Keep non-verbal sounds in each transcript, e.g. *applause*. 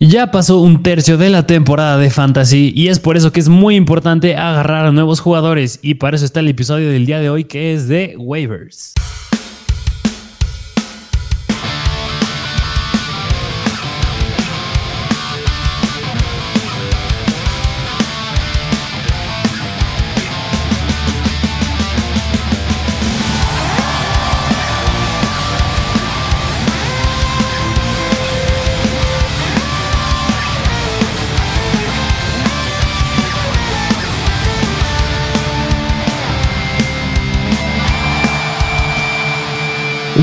Ya pasó un tercio de la temporada de Fantasy y es por eso que es muy importante agarrar a nuevos jugadores y para eso está el episodio del día de hoy que es de waivers.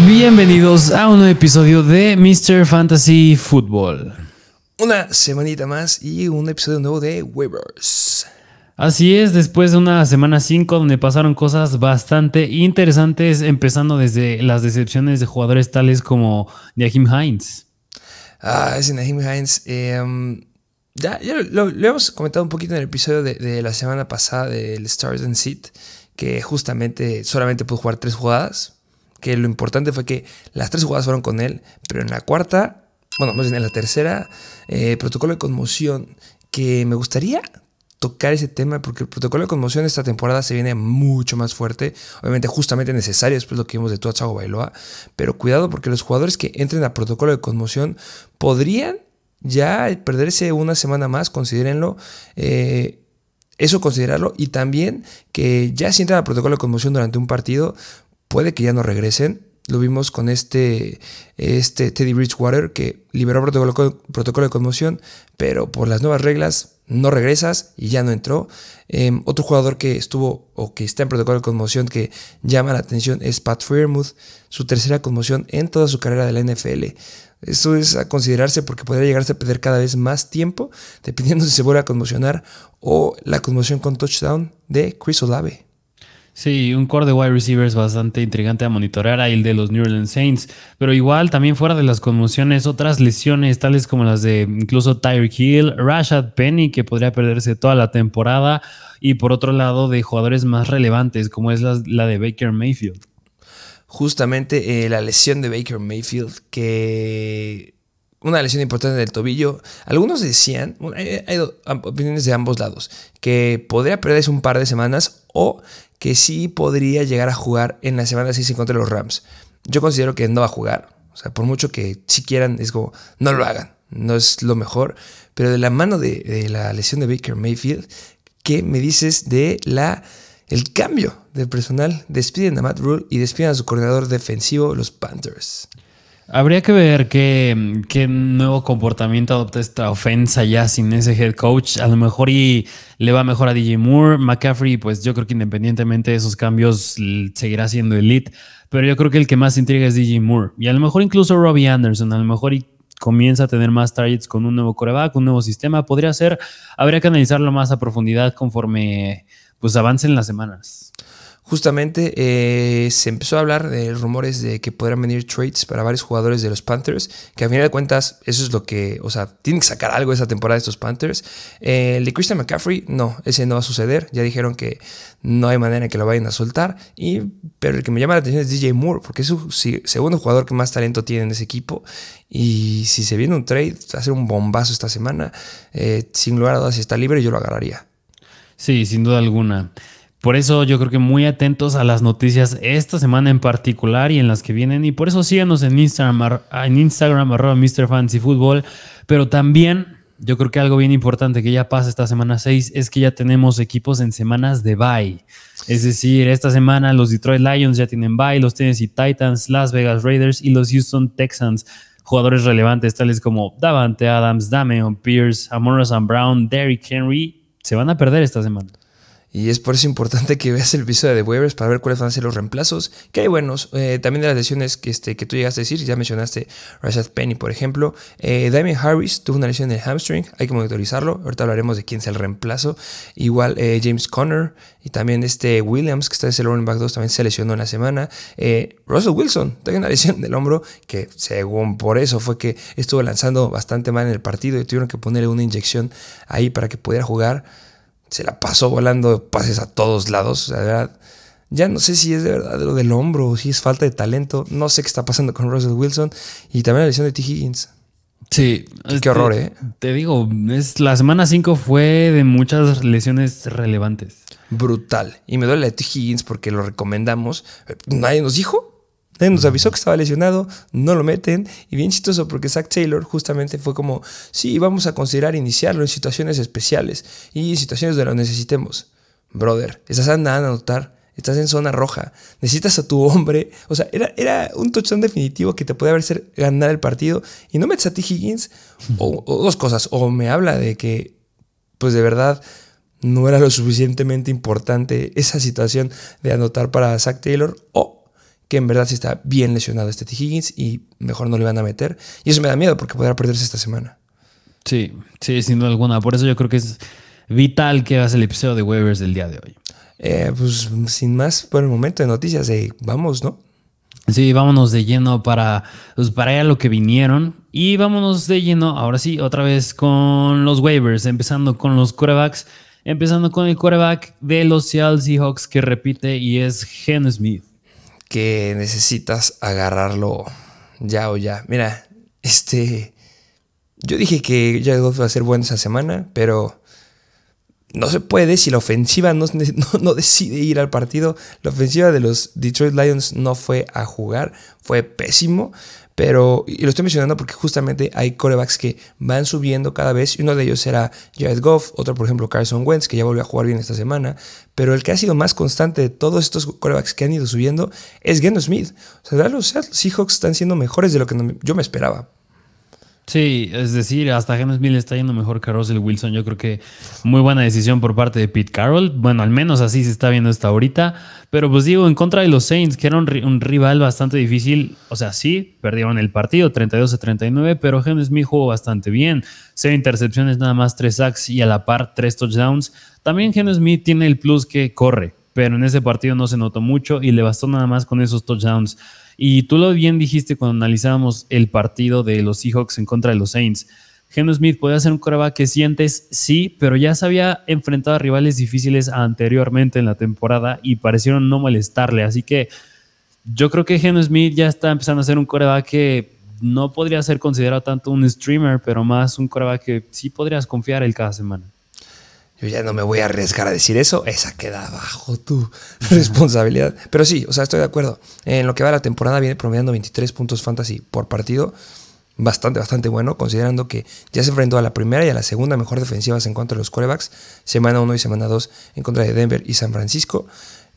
Bienvenidos a un nuevo episodio de Mr. Fantasy Football. Una semanita más y un episodio nuevo de Waivers. Así es, después de una semana 5 donde pasaron cosas bastante interesantes, empezando desde las decepciones de jugadores tales como Nahim Hines. Ah, ese Nahim Hines. Em, ya, lo, hemos comentado un poquito en el episodio de, de la semana pasada del Stars and Seat, que justamente solamente pudo jugar tres jugadas que lo importante fue que las tres jugadas fueron con él, pero en la cuarta, bueno, más bien en la tercera, eh, protocolo de conmoción, que me gustaría tocar ese tema porque el protocolo de conmoción esta temporada se viene mucho más fuerte, obviamente justamente necesario después de lo que vimos de Tua Bailoa, pero cuidado porque los jugadores que entren a protocolo de conmoción podrían ya perderse una semana más, considérenlo. Eh, eso considerarlo y también que ya si entran a protocolo de conmoción durante un partido, puede que ya no regresen. Lo vimos con este, este Teddy Bridgewater que liberó protocolo, protocolo de conmoción, pero por las nuevas reglas no regresas y ya no entró. Em, otro jugador que estuvo o que está en protocolo de conmoción que llama la atención es Pat Fairmouth, su tercera conmoción en toda su carrera de la NFL. Eso es a considerarse porque podría llegarse a perder cada vez más tiempo, dependiendo si se vuelve a conmocionar o la conmoción con touchdown de Chris Olave. Sí, un core de wide receivers bastante intrigante a monitorear ahí el de los New Orleans Saints, pero igual también fuera de las conmociones, otras lesiones tales como las de incluso Tyreek Hill, Rashad Penny que podría perderse toda la temporada y por otro lado de jugadores más relevantes como es la, de Baker Mayfield. Justamente eh, la lesión de Baker Mayfield que una lesión importante del tobillo. Algunos decían, hay, opiniones de ambos lados, que podría perderse un par de semanas o que sí podría llegar a jugar en la semana 6 contra los Rams. Yo considero que no va a jugar. O sea, por mucho que si quieran, es como, no lo hagan. No es lo mejor. Pero de la mano de, la lesión de Baker Mayfield, ¿qué me dices de la el cambio de personal? Despiden a Matt Rule y despiden a su coordinador defensivo, los Panthers. Habría que ver qué, nuevo comportamiento adopta esta ofensa ya sin ese head coach. A lo mejor y le va mejor a DJ Moore. McCaffrey, pues yo creo que independientemente de esos cambios, seguirá siendo elite. Pero yo creo que el que más intriga es DJ Moore. Y a lo mejor incluso Robbie Anderson. A lo mejor y comienza a tener más targets con un nuevo coreback, un nuevo sistema. Podría ser, habría que analizarlo más a profundidad conforme pues avancen las semanas justamente eh, se empezó a hablar de rumores de que podrán venir trades para varios jugadores de los Panthers, que a final de cuentas eso es lo que, o sea, tienen que sacar algo esa temporada de estos Panthers. Eh, el de Christian McCaffrey, no, ese no va a suceder, ya dijeron que no hay manera en que lo vayan a soltar, y, pero el que me llama la atención es DJ Moore, porque es su segundo jugador que más talento tiene en ese equipo, y si se viene un trade, hacer un bombazo esta semana, eh, sin lugar a dudas si está libre yo lo agarraría. Sí, sin duda alguna. Por eso yo creo que muy atentos a las noticias esta semana en particular y en las que vienen. Y por eso síganos en Instagram, en Instagram arroba Mr. Fancy Football. Pero también yo creo que algo bien importante que ya pasa esta semana 6 es que ya tenemos equipos en semanas de bye. Es decir, esta semana los Detroit Lions ya tienen bye, los Tennessee Titans, Las Vegas Raiders y los Houston Texans. Jugadores relevantes tales como Davante Adams, Damian Pierce, Amon Brown, Derrick Henry se van a perder esta semana. Y es por eso importante que veas el episodio de waivers para ver cuáles van a ser los reemplazos. Que hay buenos. Eh, también de las lesiones que, este, que tú llegaste a decir, ya mencionaste Rashad Penny, por ejemplo. Eh, Harris tuvo una lesión en el hamstring, hay que monitorizarlo. Ahorita hablaremos de quién es el reemplazo. Igual eh, James Conner y también este Williams, que está en el running back 2, también se lesionó en la semana. Eh, Russell Wilson, tiene una lesión del hombro que según por eso fue que estuvo lanzando bastante mal en el partido y tuvieron que ponerle una inyección ahí para que pudiera jugar se la pasó volando pases a todos lados. O sea, ya no sé si es de verdad lo del hombro o si es falta de talento. No sé qué está pasando con Russell Wilson y también la lesión de T. Higgins. Sí. Qué, horror, ¿eh? Te digo, es, la semana 5 fue de muchas lesiones relevantes. Brutal. Y me duele la de T. Higgins porque lo recomendamos. Nadie nos dijo. Nadie nos avisó que estaba lesionado, no lo meten. Y bien chistoso porque Zach Taylor justamente fue como, sí, vamos a considerar iniciarlo en situaciones especiales y situaciones donde lo necesitemos. Brother, estás andando a anotar, estás en zona roja, necesitas a tu hombre. O sea, era, era un touchdown definitivo que te puede haber ganar el partido y no metes a T. Higgins. *laughs* O, o dos cosas, o me habla de que, pues de verdad, no era lo suficientemente importante esa situación de anotar para Zach Taylor, o que en verdad sí está bien lesionado este T. Higgins y mejor no le van a meter. Y eso me da miedo porque podrá perderse esta semana. Sí, sí, sin duda alguna. Por eso yo creo que es vital que hagas el episodio de waivers del día de hoy. Eh, pues sin más por el momento de noticias, de vamos, ¿no? Sí, vámonos de lleno para, pues para allá lo que vinieron. Y vámonos de lleno, ahora sí, otra vez con los waivers, empezando con los quarterbacks, empezando con el quarterback de los Seattle Seahawks que repite y es Gen Smith que necesitas agarrarlo ya o ya. Mira, este. Yo dije que Jared Goff va a ser bueno esa semana, pero no se puede si la ofensiva *laughs* no, no, decide ir al partido. La ofensiva de los Detroit Lions no fue a jugar, fue pésimo. Pero, y lo estoy mencionando porque justamente hay corebacks que van subiendo cada vez, y uno de ellos será Jared Goff, otro por ejemplo Carson Wentz, que ya volvió a jugar bien esta semana, pero el que ha sido más constante de todos estos corebacks que han ido subiendo es Geno Smith. O sea, los Seahawks están siendo mejores de lo que yo me esperaba. Sí, es decir, hasta James Mill está yendo mejor que Russell Wilson. Yo creo que muy buena decisión por parte de Pete Carroll. Bueno, al menos así se está viendo hasta ahorita. Pero pues digo, en contra de los Saints, que era un, rival bastante difícil. O sea, sí, perdieron el partido 32 a 39, pero James jugó bastante bien. Cero intercepciones, nada más tres sacks y a la par tres touchdowns. También James tiene el plus que corre, pero en ese partido no se notó mucho y le bastó nada más con esos touchdowns. Y tú lo bien dijiste cuando analizábamos el partido de los Seahawks en contra de los Saints. Geno Smith puede hacer un coreback que sientes, sí, pero ya se había enfrentado a rivales difíciles anteriormente en la temporada y parecieron no molestarle. Así que yo creo que Geno Smith ya está empezando a ser un coreback que no podría ser considerado tanto un streamer, pero más un coreback que sí podrías confiar él cada semana. Yo ya no me voy a arriesgar a decir eso, esa queda bajo tu *laughs* responsabilidad. Pero sí, o sea, estoy de acuerdo. En lo que va la temporada viene promediando 23 puntos fantasy por partido. Bastante, bastante bueno, considerando que ya se enfrentó a la primera y a la segunda mejor defensivas en cuanto a los quarterbacks, semana 1 y semana 2 en contra de Denver y San Francisco,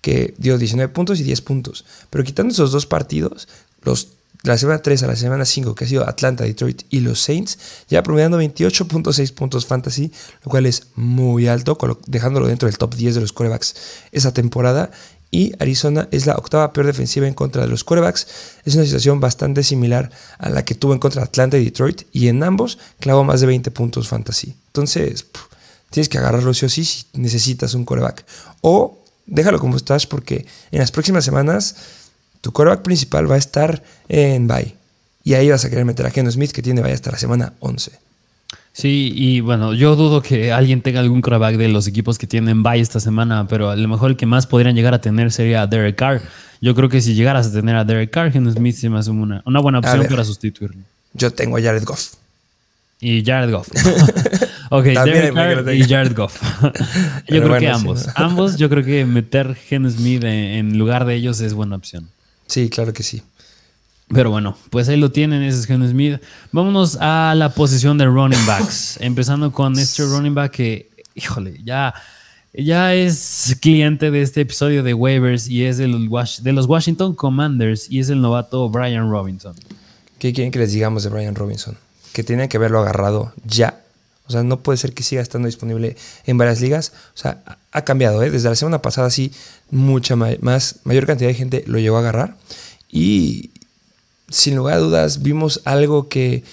que dio 19 puntos y 10 puntos. Pero quitando esos dos partidos, los la semana 3 a la semana 5, que ha sido Atlanta, Detroit y los Saints, ya promediando 28.6 puntos fantasy, lo cual es muy alto, dejándolo dentro del top 10 de los quarterbacks esa temporada. Y Arizona es la octava peor defensiva en contra de los quarterbacks. Es una situación bastante similar a la que tuvo en contra de Atlanta y Detroit, y en ambos clavó más de 20 puntos fantasy. Entonces, tienes que agarrarlo sí o sí si necesitas un quarterback. O déjalo como estás, porque en las próximas semanas tu quarterback principal va a estar en bye. Y ahí vas a querer meter a Geno Smith, que tiene bye hasta la semana 11. Sí, y bueno, yo dudo que alguien tenga algún quarterback de los equipos que tienen bye esta semana, pero a lo mejor el que más podrían llegar a tener sería Derek Carr. Yo creo que si llegaras a tener a Derek Carr, Geno Smith se me hace una, una buena opción para sustituirlo. Yo tengo a Jared Goff. Y Jared Goff. *laughs* *laughs* ok, Derek Carr y Jared Goff. *laughs* yo creo que ambos. Ambos, yo creo que meter Geno Smith en lugar de ellos es buena opción. Sí, claro que sí. Pero bueno, pues ahí lo tienen, ese es Geno Smith. Vámonos a la posición de running backs. *laughs* Empezando con este running back que, híjole, ya, ya es cliente de este episodio de waivers y es de los, de los Washington Commanders y es el novato Brian Robinson. ¿Qué quieren que les digamos de Brian Robinson? Que tiene que haberlo agarrado ya. O sea, no puede ser que siga estando disponible en varias ligas. O sea, ha cambiado, ¿eh? Desde la semana pasada sí, mucha más, mayor cantidad de gente lo llegó a agarrar. Y sin lugar a dudas vimos algo que...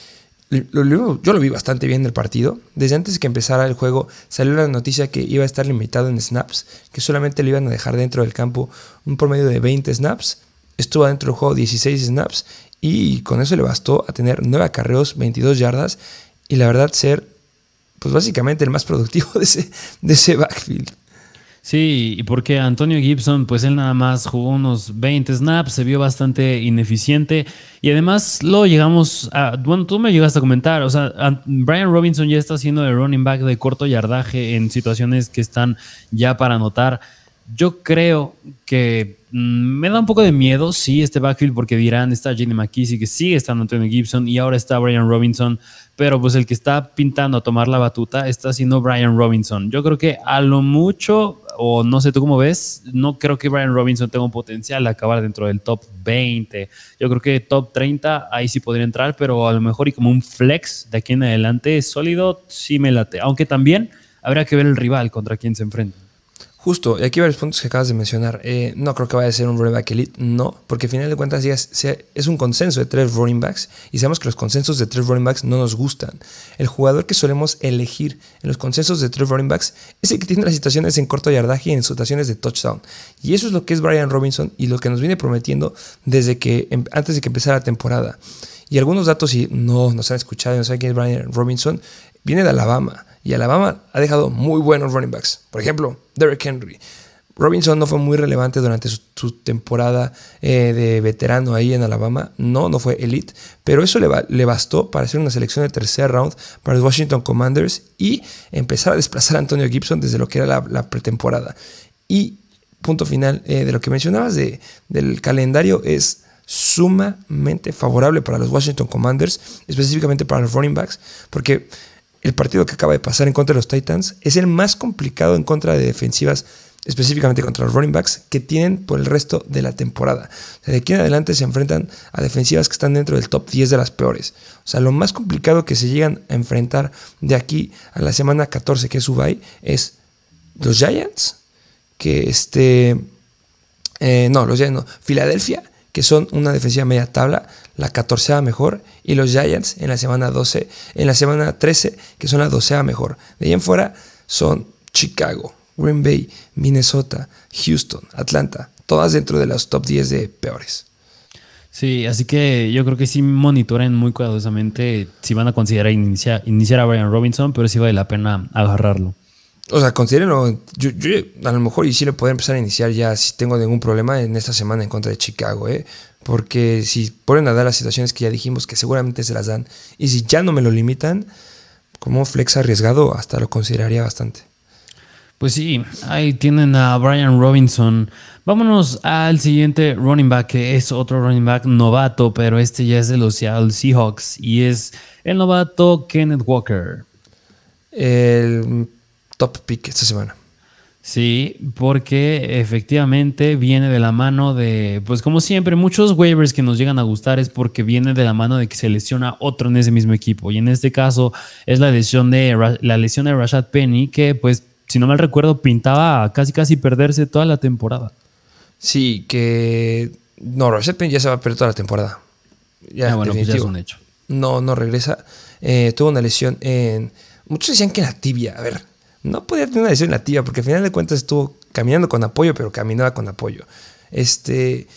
yo lo vi bastante bien en el partido. Desde antes de que empezara el juego salió la noticia que iba a estar limitado en snaps, que solamente le iban a dejar dentro del campo un promedio de 20 snaps. Estuvo dentro del juego 16 snaps y con eso le bastó a tener 9 acarreos, 22 yardas y la verdad ser pues básicamente el más productivo de ese, de ese backfield. Sí, y porque Antonio Gibson, pues él nada más jugó unos 20 snaps, se vio bastante ineficiente y además lo llegamos a, bueno, tú me llegaste a comentar, o sea, Brian Robinson ya está haciendo de running back de corto yardaje en situaciones que están ya para anotar. Yo creo que me da un poco de miedo, sí, este backfield, porque dirán, está Jenny McKissick, que sigue estando Antonio Gibson y ahora está Brian Robinson, pero pues el que está pintando a tomar la batuta está siendo Brian Robinson. Yo creo que a lo mucho, o no sé tú cómo ves, no creo que Brian Robinson tenga un potencial de acabar dentro del top 20. Yo creo que top 30 ahí sí podría entrar, pero a lo mejor y como un flex de aquí en adelante sólido, sí me late. Aunque también habrá que ver el rival contra quien se enfrenta. Justo, y aquí varios puntos que acabas de mencionar. Eh, no creo que vaya a ser un running back elite, no, porque al final de cuentas ya es, un consenso de tres running backs y sabemos que los consensos de tres running backs no nos gustan. El jugador que solemos elegir en los consensos de tres running backs es el que tiene las situaciones en corto yardaje y en situaciones de touchdown. Y eso es lo que es Brian Robinson y lo que nos viene prometiendo desde que em, antes de que empezara la temporada. Y algunos datos, si no nos han escuchado y no saben quién es Brian Robinson, viene de Alabama. Y Alabama ha dejado muy buenos running backs. Por ejemplo, Derrick Henry. Robinson no fue muy relevante durante su, temporada eh, de veterano ahí en Alabama. No, no fue elite. Pero eso le, bastó para hacer una selección de tercer round para los Washington Commanders y empezar a desplazar a Antonio Gibson desde lo que era la, pretemporada. Y punto final eh, de lo que mencionabas de, del calendario es sumamente favorable para los Washington Commanders, específicamente para los running backs, porque el partido que acaba de pasar en contra de los Titans es el más complicado en contra de defensivas, específicamente contra los running backs, que tienen por el resto de la temporada. de aquí en adelante se enfrentan a defensivas que están dentro del top 10 de las peores. O sea, lo más complicado que se llegan a enfrentar de aquí a la semana 14, que es Ubay, es los Giants, que este... Eh, no, los Giants no. Filadelfia que son una defensiva media tabla, la 14 mejor, y los Giants en la semana 12, en la semana 13, que son la 12 mejor. De ahí en fuera son Chicago, Green Bay, Minnesota, Houston, Atlanta, todas dentro de los top 10 de peores. Sí, así que yo creo que sí monitoren muy cuidadosamente si van a considerar iniciar, iniciar a Brian Robinson, pero sí vale la pena agarrarlo. O sea, considérenlo. Yo, a lo mejor y sí le puedo empezar a iniciar ya si tengo ningún problema en esta semana en contra de Chicago, ¿eh? Porque si ponen a dar las situaciones que ya dijimos que seguramente se las dan, y si ya no me lo limitan, como flex arriesgado, hasta lo consideraría bastante. Pues sí, ahí tienen a Brian Robinson. Vámonos al siguiente running back, que es otro running back novato, pero este ya es de los Seattle Seahawks y es el novato Kenneth Walker. El top pick esta semana. Sí, porque efectivamente viene de la mano de, pues como siempre, muchos waivers que nos llegan a gustar es porque viene de la mano de que se lesiona otro en ese mismo equipo. Y en este caso es la lesión de, la lesión de Rashad Penny, que pues, si no mal recuerdo, pintaba casi casi perderse toda la temporada. Sí, que... No, Rashad Penny ya se va a perder toda la temporada. Ya, ah, bueno, pues ya es un hecho. No, no regresa. Eh, tuvo una lesión en... Muchos decían que en la tibia. A ver, no podía tener una la tibia, porque al final de cuentas estuvo caminando con apoyo, pero caminaba con apoyo. Este,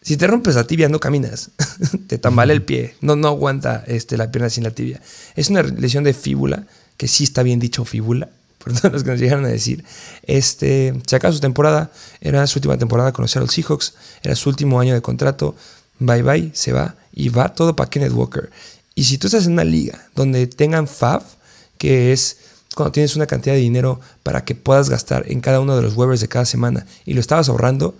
si te rompes la tibia, no caminas, *laughs* te tambala el pie, no, no aguanta este, la pierna sin la tibia. Es una lesión de fíbula, que sí está bien dicho fíbula, *laughs* por todos los que nos llegaron a decir. Este, se acaba su temporada, era su última temporada con los Seattle Seahawks, era su último año de contrato, bye bye, se va, y va todo para Kenneth Walker. Y si tú estás en una liga donde tengan FAB, que es cuando tienes una cantidad de dinero para que puedas gastar en cada uno de los waivers de cada semana y lo estabas ahorrando,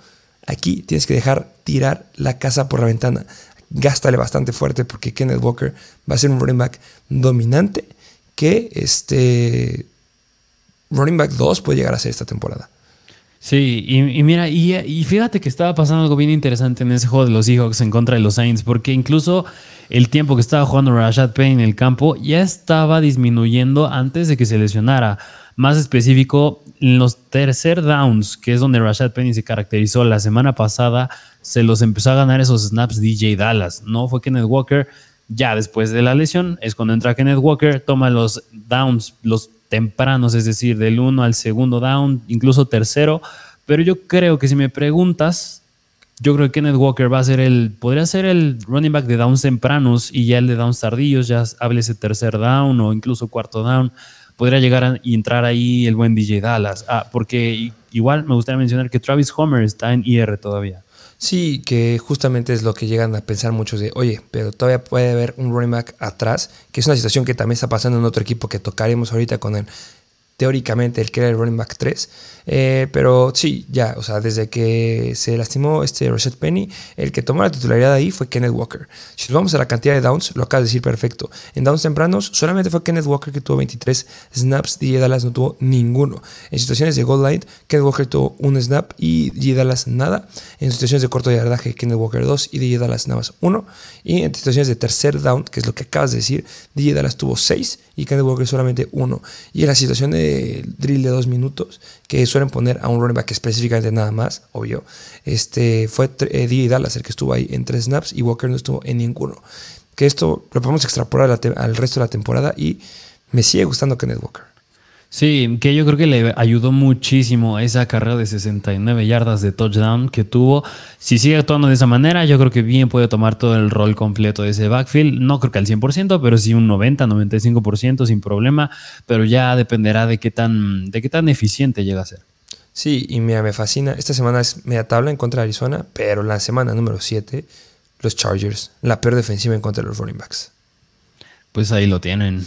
aquí tienes que dejar tirar la casa por la ventana. Gástale bastante fuerte porque Kenneth Walker va a ser un running back dominante que este running back 2 puede llegar a ser esta temporada. Sí, y, mira, y, fíjate que estaba pasando algo bien interesante en ese juego de los Seahawks en contra de los Saints, porque incluso el tiempo que estaba jugando Rashad Penny en el campo ya estaba disminuyendo antes de que se lesionara. Más específico, en los tercer downs, que es donde Rashad Penny se caracterizó la semana pasada, se los empezó a ganar esos snaps DJ Dallas. No fue Kenneth Walker. Ya después de la lesión es cuando entra Kenneth Walker, toma los downs, los tempranos, es decir, del uno al segundo down, incluso tercero. Pero yo creo que si me preguntas, yo creo que Kenneth Walker va a ser el, podría ser el running back de downs tempranos y ya el de downs tardíos, ya hable ese tercer down o incluso cuarto down. podría llegar a entrar ahí el buen DJ Dallas. Ah, porque igual me gustaría mencionar que Travis Homer está en IR todavía. Sí, que justamente es lo que llegan a pensar muchos de, oye, pero todavía puede haber un running back atrás, que es una situación que también está pasando en otro equipo que tocaremos ahorita con el teóricamente el que era el running back 3. Eh, pero sí, ya, o sea, desde que se lastimó este Rashad Penny, el que tomó la titularidad ahí fue Kenneth Walker. Si nos vamos a la cantidad de downs, lo acabas de decir perfecto. En downs tempranos, solamente fue Kenneth Walker que tuvo 23 snaps, DJ Dallas no tuvo ninguno. En situaciones de goal line, Kenneth Walker tuvo un snap y DJ Dallas nada. En situaciones de corto yardaje, Kenneth Walker 2 y DJ Dallas nada más 1. Y en situaciones de tercer down, que es lo que acabas de decir, DJ Dallas tuvo 6 y Kenneth Walker solamente 1. Y en la situación de drill de 2 minutos, que suelen poner a un running back específicamente nada más, obvio. Este fue eh, Dallas el que estuvo ahí en tres snaps y Walker no estuvo en ninguno. Que esto lo podemos extrapolar al resto de la temporada y me sigue gustando Kenneth Walker. Sí, que yo creo que le ayudó muchísimo esa carrera de 69 yardas de touchdown que tuvo. Si sigue actuando de esa manera, yo creo que bien puede tomar todo el rol completo de ese backfield. No creo que al 100%, pero sí un 90, 95% sin problema. Pero ya dependerá de qué tan, de qué tan eficiente llega a ser. Sí, y mira, me fascina. Esta semana es media tabla en contra de Arizona, pero la semana número 7, los Chargers, la peor defensiva en contra de los running backs. Pues ahí lo tienen.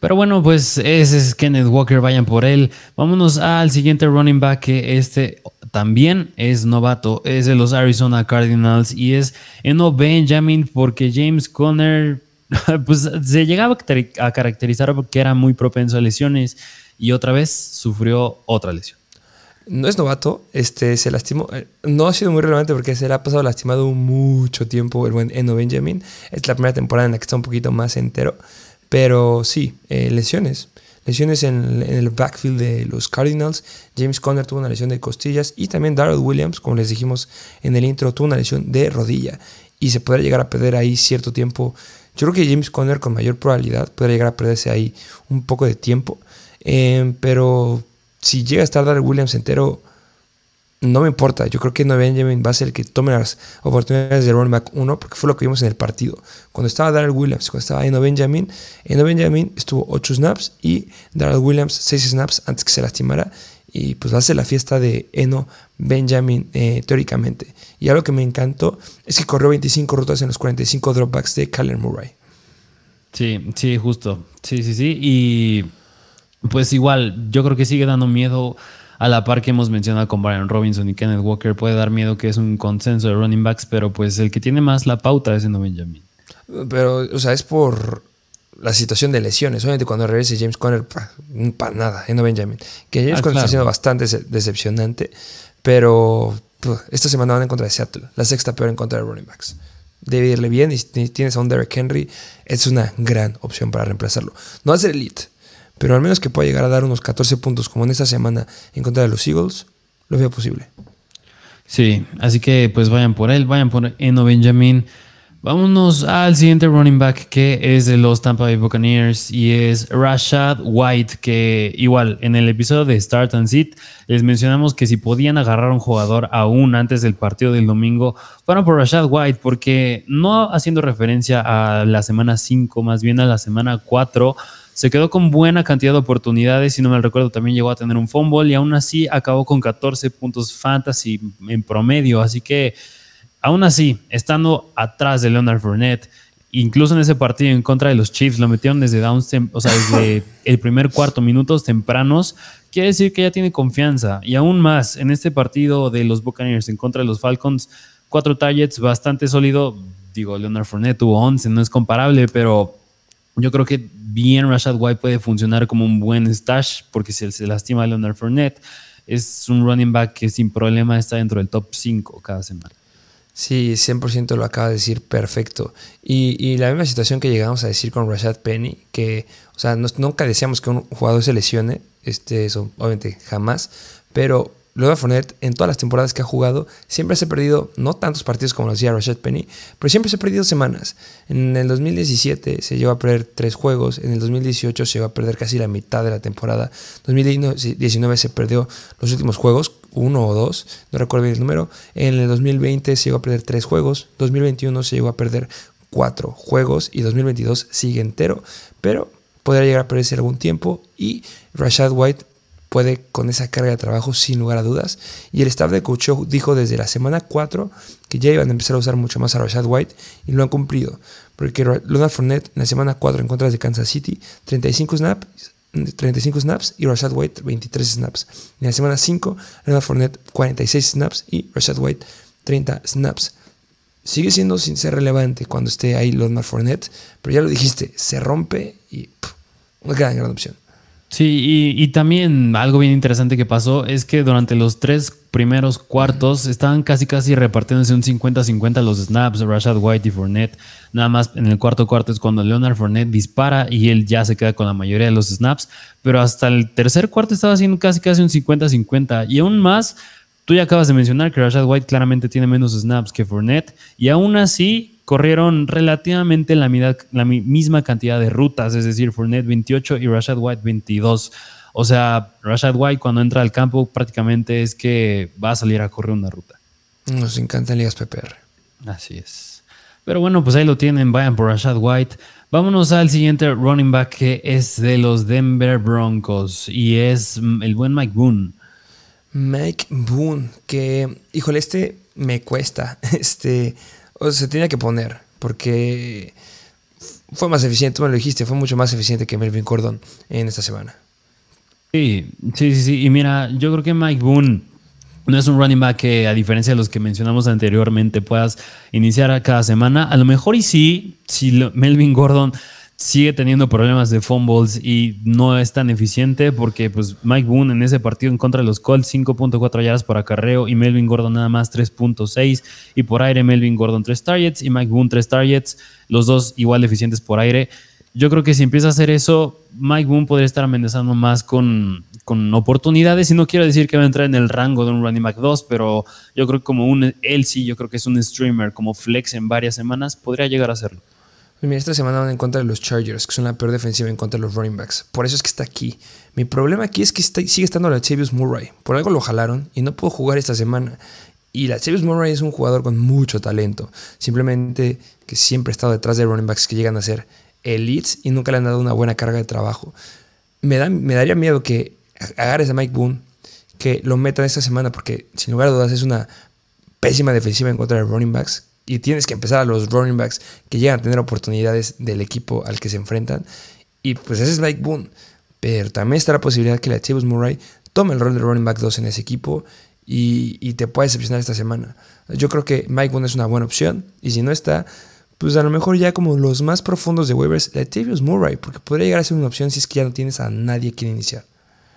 Pero bueno, pues ese es Kenneth Walker, vayan por él. Vámonos al siguiente running back que este también es novato, es de los Arizona Cardinals y es Eno Benjamin porque James Conner *laughs* pues se llegaba a caracterizar porque era muy propenso a lesiones y otra vez sufrió otra lesión. No es novato, este se lastimó. Eh, no ha sido muy relevante porque se le ha pasado lastimado mucho tiempo el buen Eno Benjamin. Es la primera temporada en la que está un poquito más entero. Pero sí, eh, lesiones. Lesiones en, el backfield de los Cardinals. James Conner tuvo una lesión de costillas y también Darrell Williams, como les dijimos en el intro, tuvo una lesión de rodilla y se podrá llegar a perder ahí cierto tiempo. Yo creo que James Conner con mayor probabilidad podrá llegar a perderse ahí un poco de tiempo. Eh, pero si llega a estar Darrell Williams entero, no me importa. Yo creo que no Benjamin va a ser el que tome las oportunidades de running back 1, porque fue lo que vimos en el partido. Cuando estaba Darrell Williams, cuando estaba Eno Benjamin, Eno Benjamin estuvo 8 snaps y Darrell Williams 6 snaps antes que se lastimara. Y pues va a ser la fiesta de Eno Benjamin eh, teóricamente. Y algo que me encantó es que corrió 25 rutas en los 45 dropbacks de Kyler Murray. Sí, sí, justo. Sí, sí, sí. Y pues igual, yo creo que sigue dando miedo a la par que hemos mencionado con Brian Robinson y Kenneth Walker, puede dar miedo que es un consenso de running backs, pero pues el que tiene más la pauta es No Benjamin. Pero, o sea, es por la situación de lesiones. Obviamente cuando regrese James Conner, para nada, No Benjamin. Que James ah, Conner está siendo bastante decepcionante, pero esta semana van en contra de Seattle, la sexta peor en contra de running backs. Debe irle bien y si tienes a un Derrick Henry, es una gran opción para reemplazarlo. No va a ser elite, pero al menos que pueda llegar a dar unos 14 puntos como en esta semana en contra de los Eagles, lo veo posible. Sí, así que pues vayan por él, vayan por Eno Benjamin. Vámonos al siguiente running back que es de los Tampa Bay Buccaneers y es Rashad White, que igual en el episodio de Start and Sit les mencionamos que si podían agarrar a un jugador aún antes del partido del domingo, fueron por Rashad White, porque no haciendo referencia a la semana 5, más bien a la semana 4, se quedó con buena cantidad de oportunidades, si no me recuerdo también llegó a tener un fumble y aún así acabó con 14 puntos fantasy en promedio, así que aún así, estando atrás de Leonard Fournette, incluso en ese partido en contra de los Chiefs, lo metieron desde downs, o sea, desde el primer cuarto, minutos tempranos, quiere decir que ya tiene confianza. Y aún más, en este partido de los Buccaneers en contra de los Falcons, cuatro targets, bastante sólido. Digo, Leonard Fournette tuvo 11, no es comparable, pero yo creo que bien Rashad White puede funcionar como un buen stash porque si se lastima Leonard Fournette, es un running back que sin problema está dentro del top 5 cada semana. Sí, 100% lo acaba de decir perfecto. Y, la misma situación que llegamos a decir con Rashad Penny, que, o sea, nunca decíamos que un jugador se lesione, este, eso obviamente jamás, pero Luego Fournette, en todas las temporadas que ha jugado, siempre se ha perdido, no tantos partidos como lo hacía Rashad Penny, pero siempre se ha perdido semanas. En el 2017 se llevó a perder tres juegos, en el 2018 se llevó a perder casi la mitad de la temporada, 2019 se perdió los últimos juegos, uno o dos, no recuerdo bien el número, en el 2020 se llegó a perder tres juegos, 2021 se llegó a perder cuatro juegos y 2022 sigue entero, pero podría llegar a perderse algún tiempo y Rashad White puede con esa carga de trabajo sin lugar a dudas. Y el staff de coach dijo desde la semana 4 que ya iban a empezar a usar mucho más a Rashad White y lo han cumplido. Porque Leonard Fournette en la semana 4 en contra de Kansas City, 35 snaps, 35 snaps y Rashad White 23 snaps. En la semana 5, Leonard Fournette 46 snaps y Rashad White 30 snaps. Sigue siendo sin ser relevante cuando esté ahí Leonard Fournette, pero ya lo dijiste, se rompe y una gran, gran opción. Sí, y, también algo bien interesante que pasó es que durante los tres primeros cuartos estaban casi casi repartiéndose un 50-50 los snaps, Rashad White y Fournette. Nada más en el cuarto cuarto es cuando Leonard Fournette dispara y él ya se queda con la mayoría de los snaps. Pero hasta el tercer cuarto estaba haciendo casi casi un 50-50. Y aún más, tú ya acabas de mencionar que Rashad White claramente tiene menos snaps que Fournette. Y aún así corrieron relativamente la, la misma cantidad de rutas, es decir, Fournette 28 y Rashad White 22. O sea, Rashad White cuando entra al campo prácticamente es que va a salir a correr una ruta. Nos encantan ligas PPR. Así es. Pero bueno, pues ahí lo tienen, vayan por Rashad White. Vámonos al siguiente running back que es de los Denver Broncos y es el buen Mike Boone. Mike Boone, que, híjole, este me cuesta. *laughs* Este, o se tenía que poner, porque fue más eficiente, tú me lo dijiste, fue mucho más eficiente que Melvin Gordon en esta semana. Sí, sí, sí, sí. Y mira, yo creo que Mike Boone no es un running back que, a diferencia de los que mencionamos anteriormente, puedas iniciar a cada semana. A lo mejor y sí, si Melvin Gordon sigue teniendo problemas de fumbles y no es tan eficiente porque pues Mike Boone en ese partido en contra de los Colts 5.4 yardas por acarreo y Melvin Gordon nada más 3.6 y por aire Melvin Gordon 3 targets y Mike Boone 3 targets, los dos igual eficientes por aire. Yo creo que si empieza a hacer eso, Mike Boone podría estar amenazando más con, con oportunidades y no quiero decir que va a entrar en el rango de un running back 2, pero yo creo que como un él sí, yo creo que es un streamer como flex en varias semanas, podría llegar a hacerlo. Mira, esta semana en contra de los Chargers, que son la peor defensiva en contra de los running backs. Por eso es que está aquí. Mi problema aquí es que sigue estando la Chavius Murray. Por algo lo jalaron y no puedo jugar esta semana. Y la Chavius Murray es un jugador con mucho talento. Simplemente que siempre ha estado detrás de running backs que llegan a ser elites y nunca le han dado una buena carga de trabajo. Me, da, me daría miedo que agarres a Mike Boone, que lo metan esta semana, porque sin lugar a dudas es una pésima defensiva en contra de running backs y tienes que empezar a los running backs que llegan a tener oportunidades del equipo al que se enfrentan. Y pues ese es Mike Boone. Pero también está la posibilidad que la Chivas Murray tome el rol de running back 2 en ese equipo y, te pueda decepcionar esta semana. Yo creo que Mike Boone es una buena opción. Y si no está, pues a lo mejor ya como los más profundos de waivers, Latavius Murray, porque podría llegar a ser una opción si es que ya no tienes a nadie que iniciar.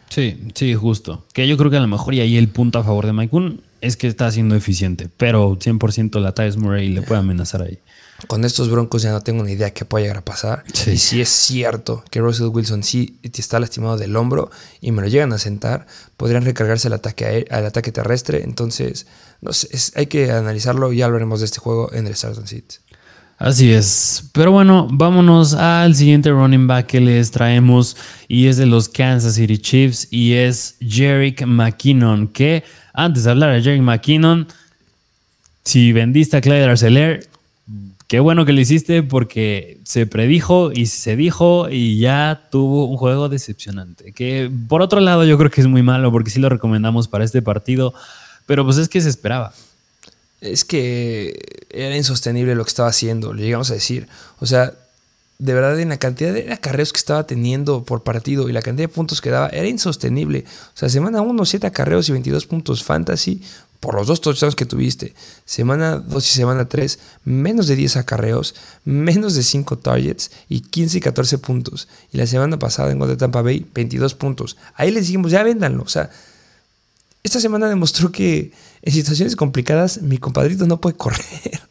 Sí, sí, justo. Que yo creo que a lo mejor y ahí el punto a favor de Mike Boone es que está siendo eficiente, pero 100% la Tyus Murray le puede amenazar ahí. Con estos broncos ya no tengo ni idea qué puede llegar a pasar. Y si es cierto que Russell Wilson sí está lastimado del hombro y me lo llegan a sentar, podrían recargarse al ataque, al ataque terrestre. Entonces, no sé, hay que analizarlo y ya hablaremos de este juego en el Start and Seat. Así es. Pero bueno, vámonos al siguiente running back que les traemos y es de los Kansas City Chiefs y es Jerick McKinnon, que antes de hablar de Jerick McKinnon, si vendiste a Clyde Arcelor, qué bueno que lo hiciste porque se predijo y se dijo y ya tuvo un juego decepcionante. Que por otro lado yo creo que es muy malo porque sí lo recomendamos para este partido, pero pues es que se esperaba es que era insostenible lo que estaba haciendo, le llegamos a decir. O sea, de verdad en la cantidad de acarreos que estaba teniendo por partido y la cantidad de puntos que daba, era insostenible. O sea, semana 1, 7 acarreos y 22 puntos fantasy por los dos touchdowns que tuviste. Semana 2 y semana 3, menos de 10 acarreos, menos de 5 targets y 15 y 14 puntos. Y la semana pasada en de Tampa Bay, 22 puntos. Ahí les dijimos, ya véndanlo. O sea, esta semana demostró que en situaciones complicadas mi compadrito no puede *laughs* correr.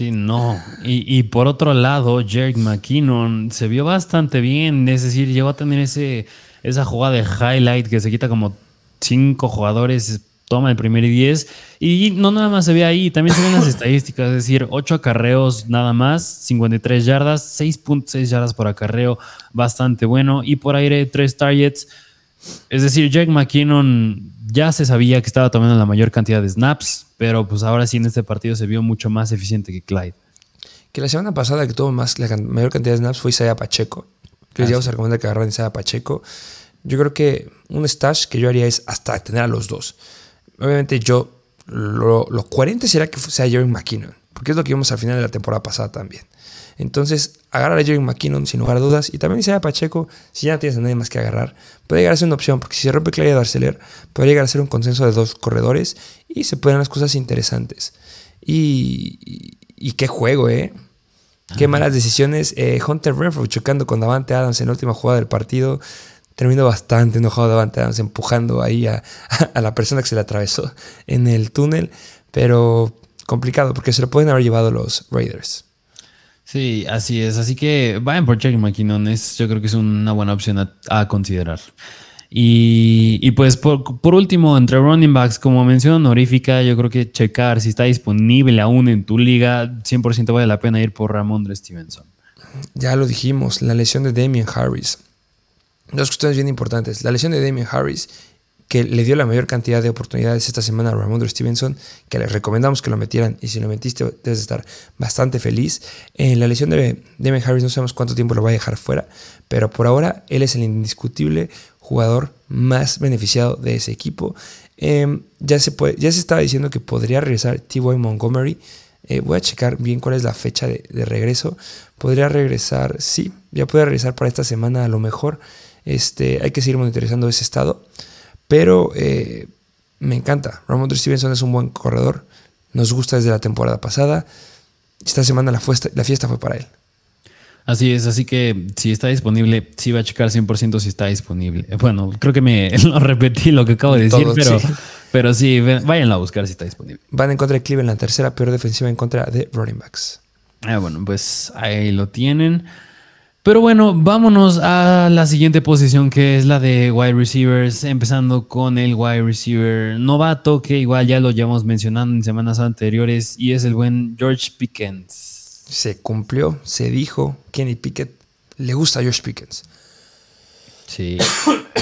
Sí, no. Y, por otro lado, Jerick McKinnon se vio bastante bien. Es decir, llegó a tener ese, esa jugada de highlight que se quita como cinco jugadores, toma el primer y diez. Y no nada más se ve ahí, también se ven las *coughs* estadísticas. Es decir, ocho acarreos nada más, 53 yardas, 6.6 yardas por acarreo, bastante bueno. Y por aire, tres targets. Es decir, Jack McKinnon ya se sabía que estaba tomando la mayor cantidad de snaps, pero pues ahora sí en este partido se vio mucho más eficiente que Clyde. Que la semana pasada que tuvo más, la mayor cantidad de snaps fue Isaiah Pacheco. que les íbamos a recomendar que agarraran Isaiah Pacheco. Yo creo que un stash que yo haría es hasta tener a los dos. Obviamente yo, lo, lo coherente será que sea Jerry McKinnon, porque es lo que vimos al final de la temporada pasada también. Entonces, agarrar a Jerry McKinnon sin lugar a dudas. Y también Isaiah Pacheco, si ya no tienes a nadie más que agarrar, puede llegar a ser una opción. Porque si se rompe Claudia Darceler, puede llegar a ser un consenso de dos corredores y se pueden las cosas interesantes. Y, y, qué juego, ¿eh? Qué malas decisiones. Eh, Hunter Renfro chocando con Davante Adams en la última jugada del partido. Terminó bastante enojado Davante Adams empujando ahí a, *laughs* a la persona que se le atravesó en el túnel. Pero complicado porque se lo pueden haber llevado los Raiders. Sí, así es. Así que vayan por Jerry McKinnon. Yo creo que es una buena opción a, considerar. Y, pues por, último, entre running backs, como mención honorífica, yo creo que checar si está disponible aún en tu liga, 100% vale la pena ir por Ramondre Stevenson. Ya lo dijimos, la lesión de Damien Harris. Dos cuestiones bien importantes. La lesión de Damien Harris que le dio la mayor cantidad de oportunidades esta semana a Ramondre Stevenson, que les recomendamos que lo metieran y si lo metiste debes estar bastante feliz. En la lesión de Demian Harris no sabemos cuánto tiempo lo va a dejar fuera, pero por ahora él es el indiscutible jugador más beneficiado de ese equipo. Em, ya, se ya se estaba diciendo que podría regresar T.Y. Montgomery. Eh, voy a checar bien cuál es la fecha de, de, regreso. Podría regresar, sí, ya puede regresar para esta semana a lo mejor. Este, hay que seguir monitorizando ese estado. Pero eh, me encanta. Ramondre Stevenson es un buen corredor. Nos gusta desde la temporada pasada. Esta semana la, la fiesta fue para él. Así es, así que si está disponible, sí va a checar 100% si está disponible. Bueno, creo que me *laughs* lo repetí lo que acabo de decir, pero, sí. pero sí, váyanlo a buscar si está disponible. Van en contra de Cleveland, la tercera peor defensiva en contra de running backs. Ah, bueno, pues ahí lo tienen. Pero bueno, vámonos a la siguiente posición que es la de wide receivers, empezando con el wide receiver novato, que igual ya lo llevamos mencionando en semanas anteriores, y es el buen George Pickens. Se cumplió, se dijo, Kenny Pickett le gusta a George Pickens. Sí,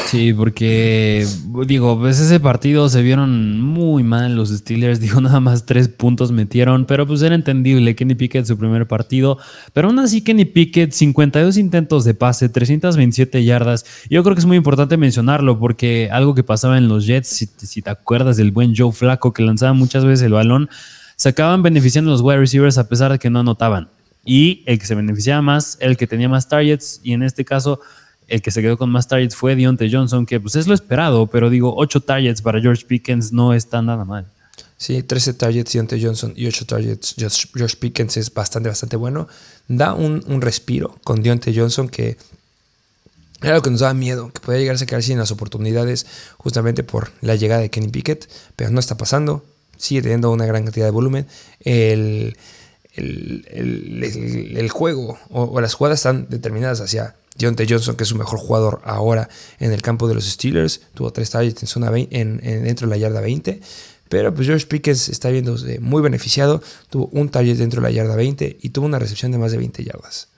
sí, porque digo, pues ese partido se vieron muy mal los Steelers, *laughs* digo, nada más tres puntos metieron, pero pues era entendible, Kenny Pickett su primer partido, pero aún así Kenny Pickett, 52 intentos de pase, 327 yardas, yo creo que es muy importante mencionarlo porque algo que pasaba en los Jets, si, si te acuerdas del buen Joe Flaco que lanzaba muchas veces el balón, se acaban beneficiando los wide receivers a pesar de que no anotaban. Y el que se beneficiaba más, el que tenía más targets, y en este caso el que se quedó con más targets fue Deontay Johnson, que pues es lo esperado, pero digo, 8 targets para George Pickens no está nada mal. Sí, 13 targets Deontay Johnson y 8 targets George Pickens es bastante, bastante bueno. Da un, respiro con Deontay Johnson que era lo que nos daba miedo, que podía llegarse a quedar sin las oportunidades justamente por la llegada de Kenny Pickett, pero no está pasando, sigue teniendo una gran cantidad de volumen. El, el, juego o, o, las jugadas están determinadas hacia Deontay Johnson, que es su mejor jugador ahora en el campo de los Steelers, tuvo tres targets en zona en, dentro de la yarda 20. Pero pues George Pickens está viendo muy beneficiado. Tuvo un target dentro de la yarda 20 y tuvo una recepción de más de 20 yardas.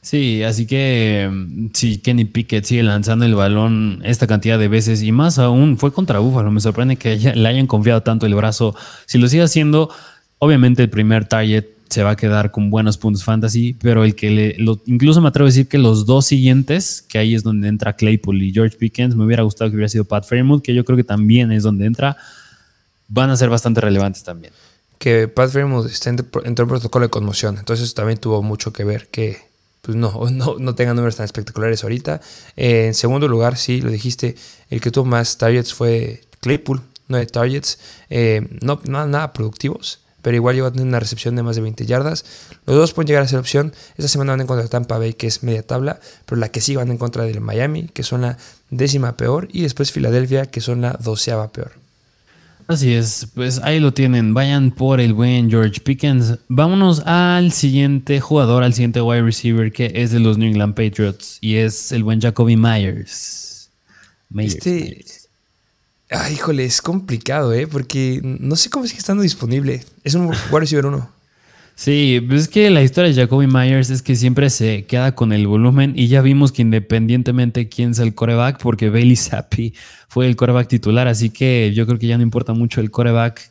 Sí, así que mm, si Kenny Pickett sigue lanzando el balón esta cantidad de veces y más aún fue contra Buffalo. Me sorprende que le hayan confiado tanto el brazo. Si lo sigue haciendo, obviamente el primer target se va a quedar con buenos puntos fantasy, pero el que le, incluso me atrevo a decir que los dos siguientes, que ahí es donde entra Claypool y George Pickens, me hubiera gustado que hubiera sido Pat Fairmouth, que yo creo que también es donde entra, van a ser bastante relevantes también. Que Pat Fairmouth está entró en protocolo de conmoción, entonces también tuvo mucho que ver que pues no, *laughs* no, no tengan números tan espectaculares ahorita. en segundo lugar, sí, lo dijiste, el que tuvo más targets fue Claypool, nueve targets, eh, no, no nada productivos pero igual lleva a tener una recepción de más de 20 yardas. Los dos pueden llegar a ser opción. Esta semana van en contra de Tampa Bay, que es media tabla, pero la que sí van en contra de Miami, que son la décima peor, y después Filadelfia, que son la doceava peor. Así es, pues ahí lo tienen. Vayan por el buen George Pickens. Vámonos al siguiente jugador, al siguiente wide receiver que es de los New England Patriots y es el buen Jacoby Myers. Myers este, Ay, híjole, es complicado, ¿eh? Porque no sé cómo sigue estando disponible. Es un wide receiver 1. Sí, pues es que la historia de Jacoby Myers es que siempre se queda con el volumen y ya vimos que independientemente quién es el coreback, porque Bailey Zappi fue el coreback titular, así que yo creo que ya no importa mucho el coreback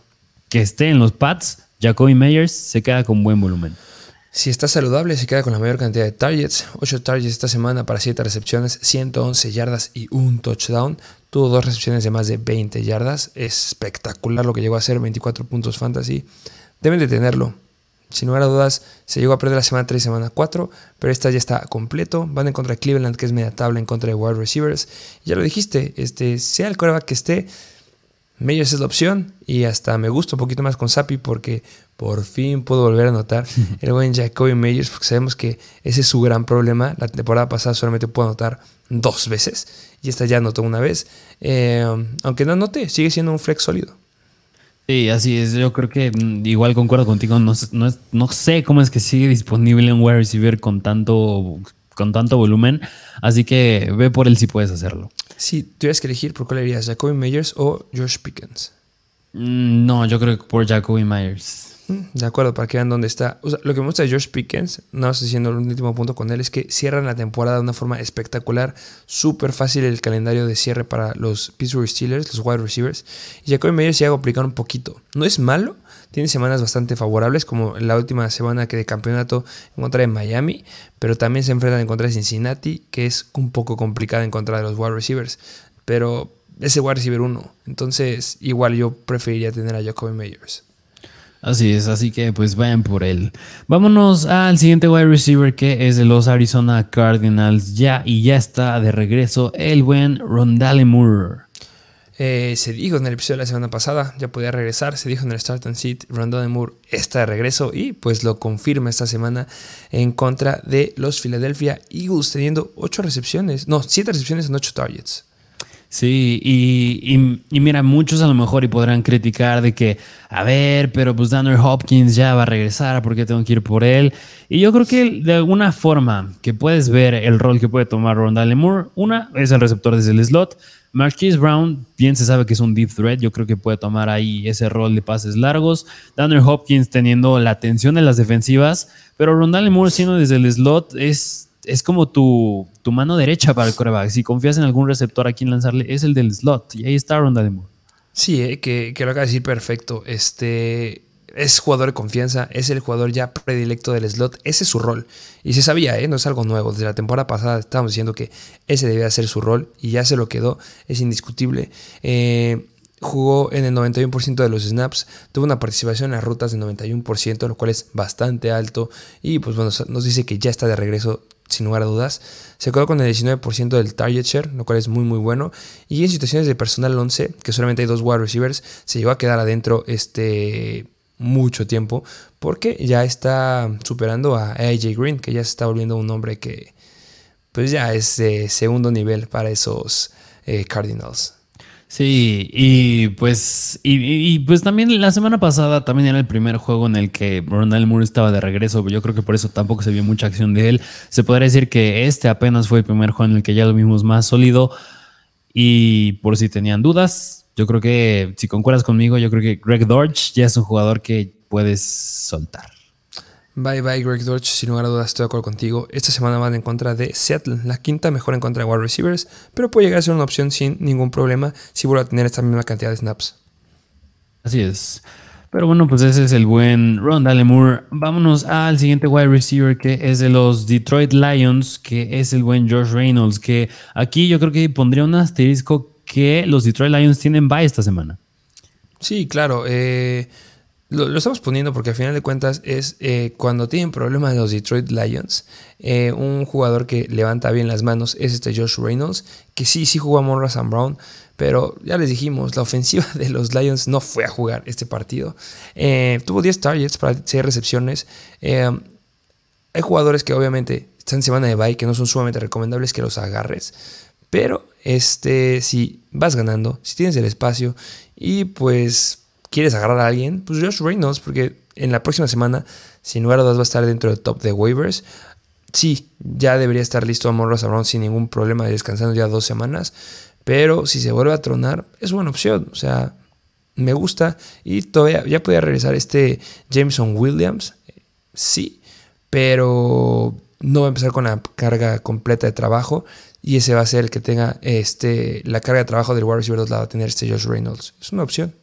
que esté en los pads, Jacoby Myers se queda con buen volumen. Si está saludable, se queda con la mayor cantidad de targets. 8 targets esta semana para 7 recepciones, 111 yardas y un touchdown. Tuvo dos recepciones de más de 20 yardas. Es espectacular lo que llegó a hacer, 24 puntos fantasy. Deben de tenerlo. Sin lugar a dudas, se llegó a perder la semana 3 y semana 4, pero esta ya está completo. Van en contra de Cleveland, que es media tabla en contra de wide receivers. Ya lo dijiste, este, sea el coreback que esté, Meyers es la opción y hasta me gusta un poquito más con Sapi porque por fin puedo volver a notar *laughs* el buen Jacoby Meyers porque sabemos que ese es su gran problema. La temporada pasada solamente puedo anotar dos veces y esta ya anotó una vez. Eh, aunque no anote, sigue siendo un flex sólido. Sí, así es. Yo creo que mm, igual concuerdo contigo. No, no, no sé cómo es que sigue disponible en wide receiver con tanto, con tanto volumen. Así que ve por él si puedes hacerlo. Si tuvieras que elegir, ¿por cuál irías? ¿Jacoby Meyers o Josh Pickens? Mm, no, yo creo que por Jacoby Myers. De acuerdo, para que vean dónde está. lo que me gusta de Josh Pickens, no estoy diciendo el último punto con él, es que cierran la temporada de una forma espectacular. Súper fácil el calendario de cierre para los Pittsburgh Steelers, los wide receivers. Y Jacoby Meyers llega a complicar un poquito. No es malo, tiene semanas bastante favorables, como la última semana que de campeonato en contra de Miami, pero también se enfrentan en contra de Cincinnati, que es un poco complicada en contra de los wide receivers. Pero ese wide receiver uno. Entonces, igual yo preferiría tener a Jacoby Meyers. Así es, así que pues vayan por él. Vámonos al siguiente wide receiver que es de los Arizona Cardinals. Ya y ya está de regreso el buen Rondale Moore. Eh, se dijo en el episodio de la semana pasada, ya podía regresar, se dijo en el Start and Seat, Rondale Moore está de regreso y pues lo confirma esta semana en contra de los Philadelphia Eagles teniendo 8 recepciones, no, 7 recepciones en 8 targets. Sí, y, mira, muchos a lo mejor y podrán criticar de que, a ver, pero pues Daniel Hopkins ya va a regresar, ¿por qué tengo que ir por él? Y yo creo que de alguna forma que puedes ver el rol que puede tomar Rondale Moore, una es el receptor desde el slot, Marquise Brown, bien se sabe que es un deep threat, yo creo que puede tomar ahí ese rol de pases largos, Daniel Hopkins teniendo la atención de las defensivas, pero Rondale Moore siendo desde el slot es es como tu, mano derecha para el coreback. Si confías en algún receptor a quien lanzarle, es el del slot. Y ahí está Ronda Moore. Sí, eh, que, lo acaba de decir perfecto. Este es jugador de confianza, es el jugador ya predilecto del slot. Ese es su rol. Y se sabía, ¿eh? no es algo nuevo. Desde la temporada pasada estábamos diciendo que ese debía ser su rol y ya se lo quedó. Es indiscutible. Eh, jugó en el 91% de los snaps, tuvo una participación en las rutas del 91%, lo cual es bastante alto. Y pues bueno, nos dice que ya está de regreso sin lugar a dudas. Se quedó con el 19% del target share, lo cual es muy muy bueno. Y en situaciones de personal 11, que solamente hay dos wide receivers, se llegó a quedar adentro este mucho tiempo porque ya está superando a AJ Green, que ya se está volviendo un hombre que pues ya es de segundo nivel para esos eh, Cardinals. Sí, y pues, y, pues también la semana pasada también era el primer juego en el que Ronald Moore estaba de regreso. Yo creo que por eso tampoco se vio mucha acción de él. Se podría decir que este apenas fue el primer juego en el que ya lo vimos más sólido. Y por si tenían dudas, yo creo que si concuerdas conmigo, yo creo que Greg Dortch ya es un jugador que puedes soltar. Bye bye Greg Dortch, sin lugar a dudas estoy de acuerdo contigo. Esta semana van en contra de Seattle, la quinta mejor en contra de wide receivers, pero puede llegar a ser una opción sin ningún problema si vuelve a tener esta misma cantidad de snaps. Así es. Pero bueno, pues ese es el buen Ron Moore. Vámonos al siguiente wide receiver que es de los Detroit Lions, que es el buen Josh Reynolds, que aquí yo creo que pondría un asterisco que los Detroit Lions tienen bye esta semana. Sí, claro. Eh, lo, estamos poniendo porque al final de cuentas es eh, cuando tienen problemas los Detroit Lions, eh, un jugador que levanta bien las manos es este Josh Reynolds, que sí, sí jugó a Monra Sam Brown, pero ya les dijimos, la ofensiva *laughs* de los Lions no fue a jugar este partido. Eh, tuvo 10 targets para 6 recepciones. hay jugadores que obviamente están en semana de bye que no son sumamente recomendables que los agarres. Pero este, si vas ganando, si tienes el espacio y pues quieres agarrar a alguien, pues Josh Reynolds, porque en la próxima semana, sin lugar a dudas, va a estar dentro del top de waivers. Sí, ya debería estar listo a Morros Brown sin ningún problema, descansando ya dos semanas. Pero si se vuelve a tronar, es buena opción. O sea, me gusta. Y todavía ya podía regresar este Jameson Williams. Sí, pero no va a empezar con la carga completa de trabajo. Y ese va a ser el que tenga este, la carga de trabajo del receiver 2 la va a tener este Josh Reynolds. Es una opción.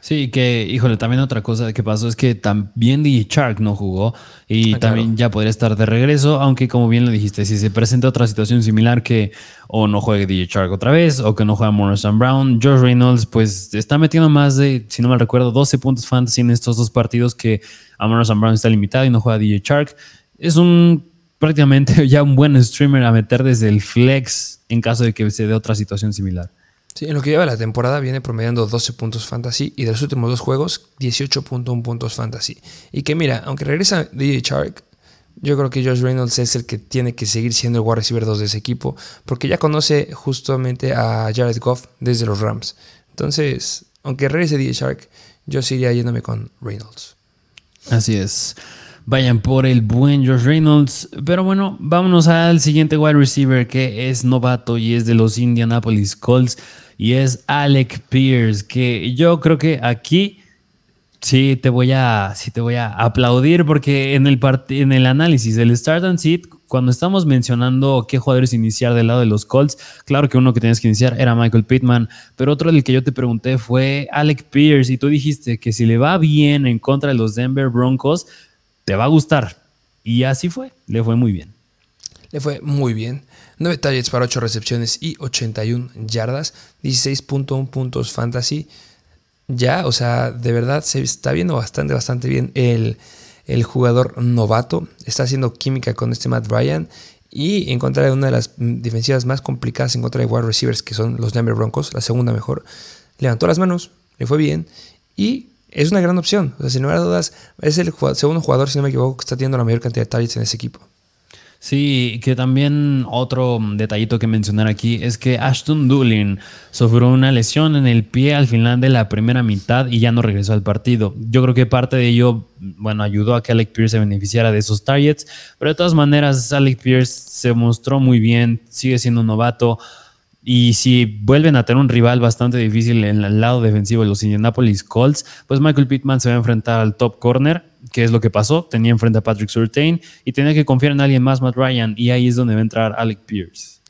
Sí, que, híjole, también otra cosa que pasó es que también DJ Shark no jugó y Ah, también ya podría estar de regreso, aunque como bien lo dijiste, si se presenta otra situación similar que o no juegue DJ Shark otra vez o que no juegue Morrison Brown, Josh Reynolds pues está metiendo más de, si no mal recuerdo, 12 puntos fantasy en estos dos partidos que a Morrison Brown está limitado y no juega DJ Shark. Es un prácticamente *laughs* ya un buen streamer a meter desde el flex en caso de que se dé otra situación similar. Sí, en lo que lleva la temporada viene promediando 12 puntos fantasy y de los últimos dos juegos 18.1 puntos fantasy. Y que mira, aunque regresa DJ Shark, yo creo que Josh Reynolds es el que tiene que seguir siendo el wide receiver 2 de ese equipo, porque ya conoce justamente a Jared Goff desde los Rams. Entonces, aunque regrese DJ Shark, yo seguiría yéndome con Reynolds. Así es. Vayan por el buen Josh Reynolds. Pero bueno, vámonos al siguiente wide receiver que es novato y es de los Indianapolis Colts. Y es Alec Pierce. Que yo creo que aquí sí te voy a, sí te voy a aplaudir. Porque en el, en el análisis del Start and Sit, cuando estamos mencionando qué jugadores iniciar del lado de los Colts, claro que uno que tienes que iniciar era Michael Pittman. Pero otro del que yo te pregunté fue Alec Pierce. Y tú dijiste que si le va bien en contra de los Denver Broncos te va a gustar. Y así fue, le fue muy bien. Le fue muy bien. 9 targets para 8 recepciones y 81 yardas, 16.1 puntos fantasy. Ya, o sea, de verdad se está viendo bastante, bastante bien el, el jugador novato. Está haciendo química con este Matt Ryan. Y en contra de una de las defensivas más complicadas en contra de wide receivers, que son los Denver Broncos, la segunda mejor, levantó las manos, le fue bien. Y es una gran opción. O sea, sin lugar a dudas, es el segundo jugador, si no me equivoco, que está teniendo la mayor cantidad de targets en ese equipo. Sí, que también otro detallito que mencionar aquí es que Ashton Doolin sufrió una lesión en el pie al final de la primera mitad y ya no regresó al partido. Yo creo que parte de ello, bueno, ayudó a que Alec Pierce se beneficiara de esos targets, pero de todas maneras Alec Pierce se mostró muy bien, sigue siendo un novato. Y si vuelven a tener un rival bastante difícil en el lado defensivo de los Indianapolis Colts, pues Michael Pittman se va a enfrentar al top corner, que es lo que pasó. Tenía enfrente a Patrick Surtain y tenía que confiar en alguien más, Matt Ryan, y ahí es donde va a entrar Alec Pierce.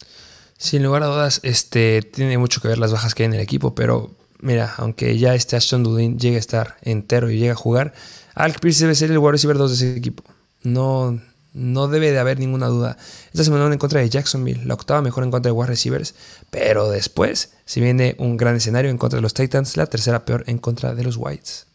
Sin lugar a dudas, este, tiene mucho que ver las bajas que hay en el equipo, pero mira, aunque ya este Ashton Dulin llegue a estar entero y llegue a jugar, Alec Pierce debe ser el wide receiver 2 de ese equipo. No, no debe de haber ninguna duda. Esta semana en contra de Jacksonville, la octava mejor en contra de wide receivers, pero después se viene un gran escenario en contra de los Titans, la tercera peor en contra de los Whites.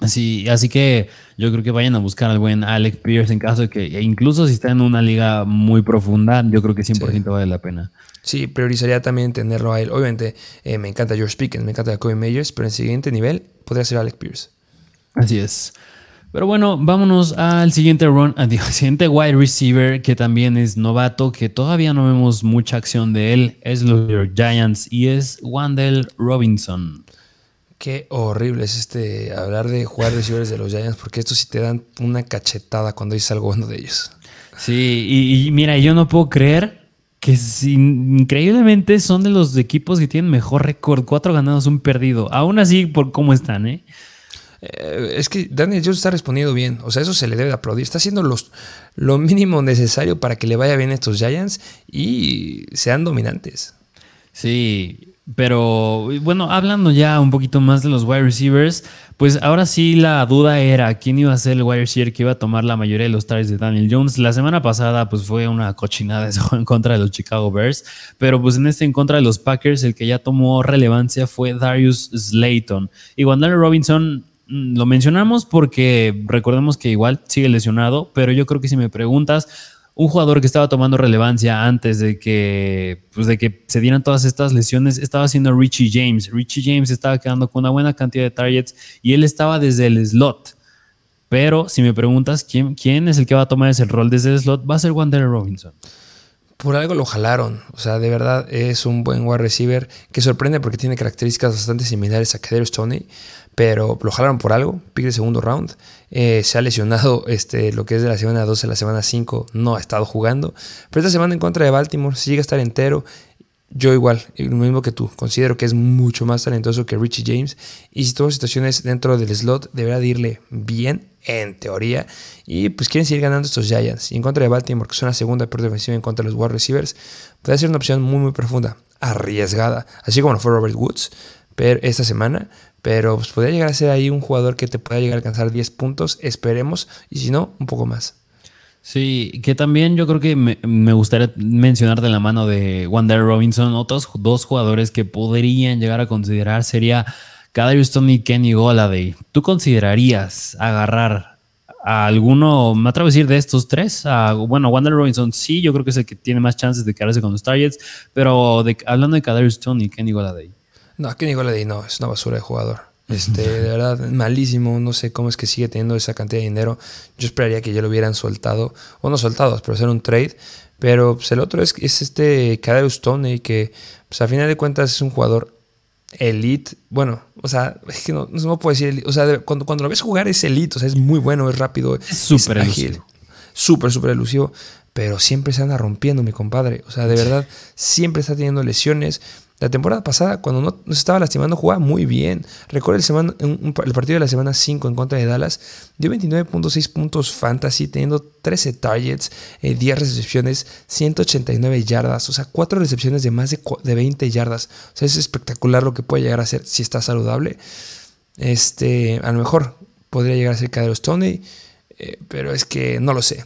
Así, así que yo creo que vayan a buscar al buen Alec Pierce en caso de que, incluso si está en una liga muy profunda, yo creo que 100% sí. vale la pena. Sí, priorizaría también tenerlo a él. Obviamente eh, me encanta George Pickens, me encanta Kobe Meyers, pero en el siguiente nivel podría ser Alec Pierce. Así es. Pero bueno, vámonos al siguiente run, *laughs* al siguiente wide receiver que también es novato, que todavía no vemos mucha acción de él, es los Giants y es Wandel Robinson. Qué horrible es este hablar de jugar receivers de los Giants, porque estos sí te dan una cachetada cuando dices algo bueno de ellos. Sí, y, y mira, yo no puedo creer que sin, increíblemente son de los equipos que tienen mejor récord, cuatro ganados, un perdido. Aún así, por cómo están, ¿eh? Eh, es que Daniel Jones está respondiendo bien. O sea, eso se le debe de aplaudir. Está haciendo los, lo mínimo necesario para que le vaya bien a estos Giants y sean dominantes. Sí, pero bueno, hablando ya un poquito más de los wide receivers, pues ahora sí la duda era quién iba a ser el wide receiver que iba a tomar la mayoría de los targets de Daniel Jones. La semana pasada pues fue una cochinada eso *laughs* en contra de los Chicago Bears, pero pues en este en contra de los Packers el que ya tomó relevancia fue Darius Slayton. Y Wandale Robinson lo mencionamos porque recordemos que igual sigue lesionado, pero yo creo que si me preguntas, un jugador que estaba tomando relevancia antes de que, pues de que se dieran todas estas lesiones estaba siendo Richie James. Richie James estaba quedando con una buena cantidad de targets y él estaba desde el slot. Pero si me preguntas quién, quién es el que va a tomar ese rol desde el slot, va a ser Wander Robinson. Por algo lo jalaron. O sea, de verdad es un buen wide receiver que sorprende porque tiene características bastante similares a Kadarius Stoney pero lo jalaron por algo, pick de segundo round. Eh, se ha lesionado este, lo que es de la semana 12 a la semana 5, no ha estado jugando. Pero esta semana en contra de Baltimore, si llega a estar entero, yo igual, lo mismo que tú, considero que es mucho más talentoso que Richie James. Y si tuvo situaciones dentro del slot, deberá de irle bien, en teoría. Y pues quieren seguir ganando estos Giants. Y en contra de Baltimore, que son la segunda peor defensiva en contra de los wide receivers, puede ser una opción muy, muy profunda, arriesgada, así como lo fue Robert Woods pero, esta semana, pero pues, podría llegar a ser ahí un jugador que te pueda llegar a alcanzar 10 puntos, esperemos, y si no, un poco más. Sí, que también yo creo que me, gustaría mencionar de la mano de Wander Robinson otros dos jugadores que podrían llegar a considerar sería Kadarius y Kenny Goladay. ¿Tú considerarías agarrar a alguno, me atrevo a decir, de estos tres? bueno, Wander Robinson sí, yo creo que es el que tiene más chances de quedarse con los Targets, pero hablando de Kadarius y Kenny Goladay. No, Kenny Goladay no, es una basura de jugador. Este, de verdad, malísimo. No sé cómo es que sigue teniendo esa cantidad de dinero. Yo esperaría que ya lo hubieran soltado, o no soltado, pero hacer un trade. Pero pues, el otro es, es este Kadarius Stone, que pues, a final de cuentas es un jugador elite. Bueno, o sea, es que no, no puedo decir elite. O sea, cuando, cuando lo ves jugar es elite. O sea, es muy bueno, es rápido, es súper ágil. Súper, súper elusivo. Pero siempre se anda rompiendo, mi compadre. O sea, de verdad, siempre está teniendo lesiones. La temporada pasada, cuando no, se estaba lastimando, jugaba muy bien. Recuerda el, partido de la semana 5 en contra de Dallas. Dio 29.6 puntos fantasy, teniendo 13 targets, 10 eh, recepciones, 189 yardas. O sea, 4 recepciones de más de, de 20 yardas. O sea, es espectacular lo que puede llegar a ser si está saludable. Este, a lo mejor podría llegar a ser Cadero Stoney, eh, pero es que no lo sé.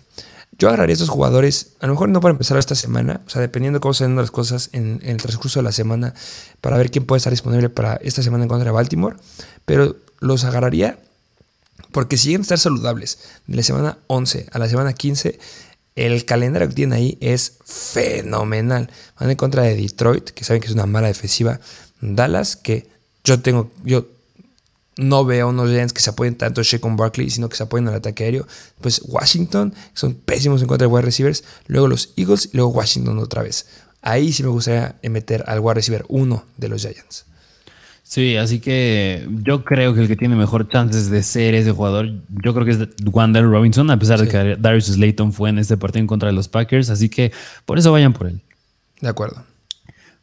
Yo agarraría a estos jugadores, a lo mejor no para empezar esta semana, o sea, dependiendo de cómo se las cosas en, el transcurso de la semana, para ver quién puede estar disponible para esta semana en contra de Baltimore, pero los agarraría porque siguen estar saludables. De la semana 11 a la semana 15, el calendario que tienen ahí es fenomenal. Van en contra de Detroit, que saben que es una mala defensiva. Dallas, que yo tengo, yo no veo unos Giants que se apoyen tanto a con Barkley, sino que se apoyen al ataque aéreo. Pues Washington, son pésimos en contra de wide receivers. Luego los Eagles y luego Washington otra vez. Ahí sí me gustaría meter al wide receiver uno de los Giants. Sí, así que yo creo que el que tiene mejor chances de ser ese jugador, yo creo que es Wander Robinson, a pesar de que Darius Slayton fue en este partido en contra de los Packers. Así que por eso vayan por él. De acuerdo.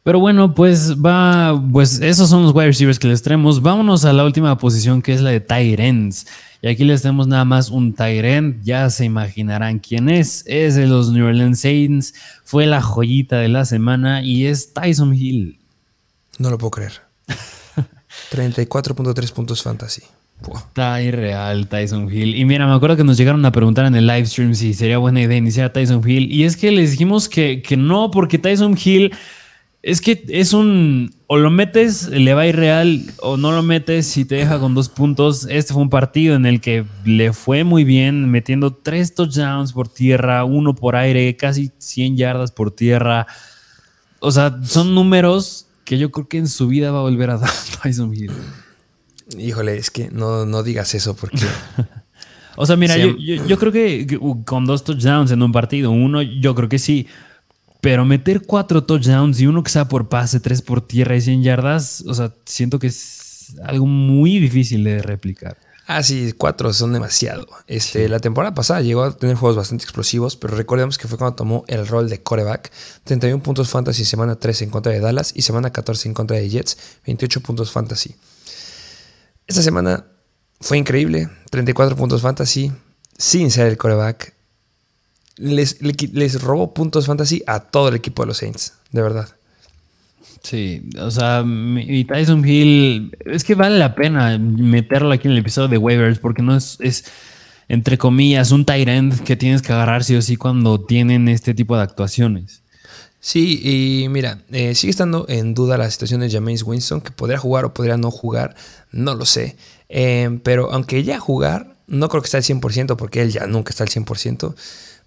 Pero bueno, pues va, pues esos son los wide receivers que les traemos. Vámonos a la última posición que es la de ends. Y aquí les tenemos nada más un end. Ya se imaginarán quién es. Es de los New Orleans Saints. Fue la joyita de la semana y es Tyson Hill. No lo puedo creer. *laughs* 34.3 puntos fantasy. Está irreal Tyson Hill. Y mira, me acuerdo que nos llegaron a preguntar en el live stream si sería buena idea iniciar a Tyson Hill. Y es que les dijimos que, que no, porque Tyson Hill es que es un. O lo metes, le va a ir real, o no lo metes y te deja con dos puntos. Este fue un partido en el que le fue muy bien, metiendo tres touchdowns por tierra, uno por aire, casi 100 yardas por tierra. O sea, son números que yo creo que en su vida va a volver a *laughs* dar Tyson Hill. Híjole, es que no, no digas eso porque. *laughs* o sea, mira, yo, yo creo que con dos touchdowns en un partido, uno, yo creo que sí. Pero meter cuatro touchdowns y uno que sea por pase, tres por tierra y 100 yardas, o sea, siento que es algo muy difícil de replicar. Ah, sí, cuatro son demasiado. Este, La temporada pasada llegó a tener juegos bastante explosivos, pero recordemos que fue cuando tomó el rol de coreback. 31 puntos fantasy semana 13 en contra de Dallas y semana 14 en contra de Jets, 28 puntos fantasy. Esta semana fue increíble, 34 puntos fantasy, sin ser el coreback les, les robó puntos fantasy a todo el equipo de los Saints, de verdad. Sí, o sea, y Tyson Hill, es que vale la pena meterlo aquí en el episodio de waivers porque no es, es entre comillas, un tight end que tienes que agarrar sí o sí cuando tienen este tipo de actuaciones. Sí, y mira, eh, sigue estando en duda la situación de James Winston, que podría jugar o podría no jugar, no lo sé. Eh, pero aunque ya jugar, no creo que esté al 100% porque él ya nunca está al 100%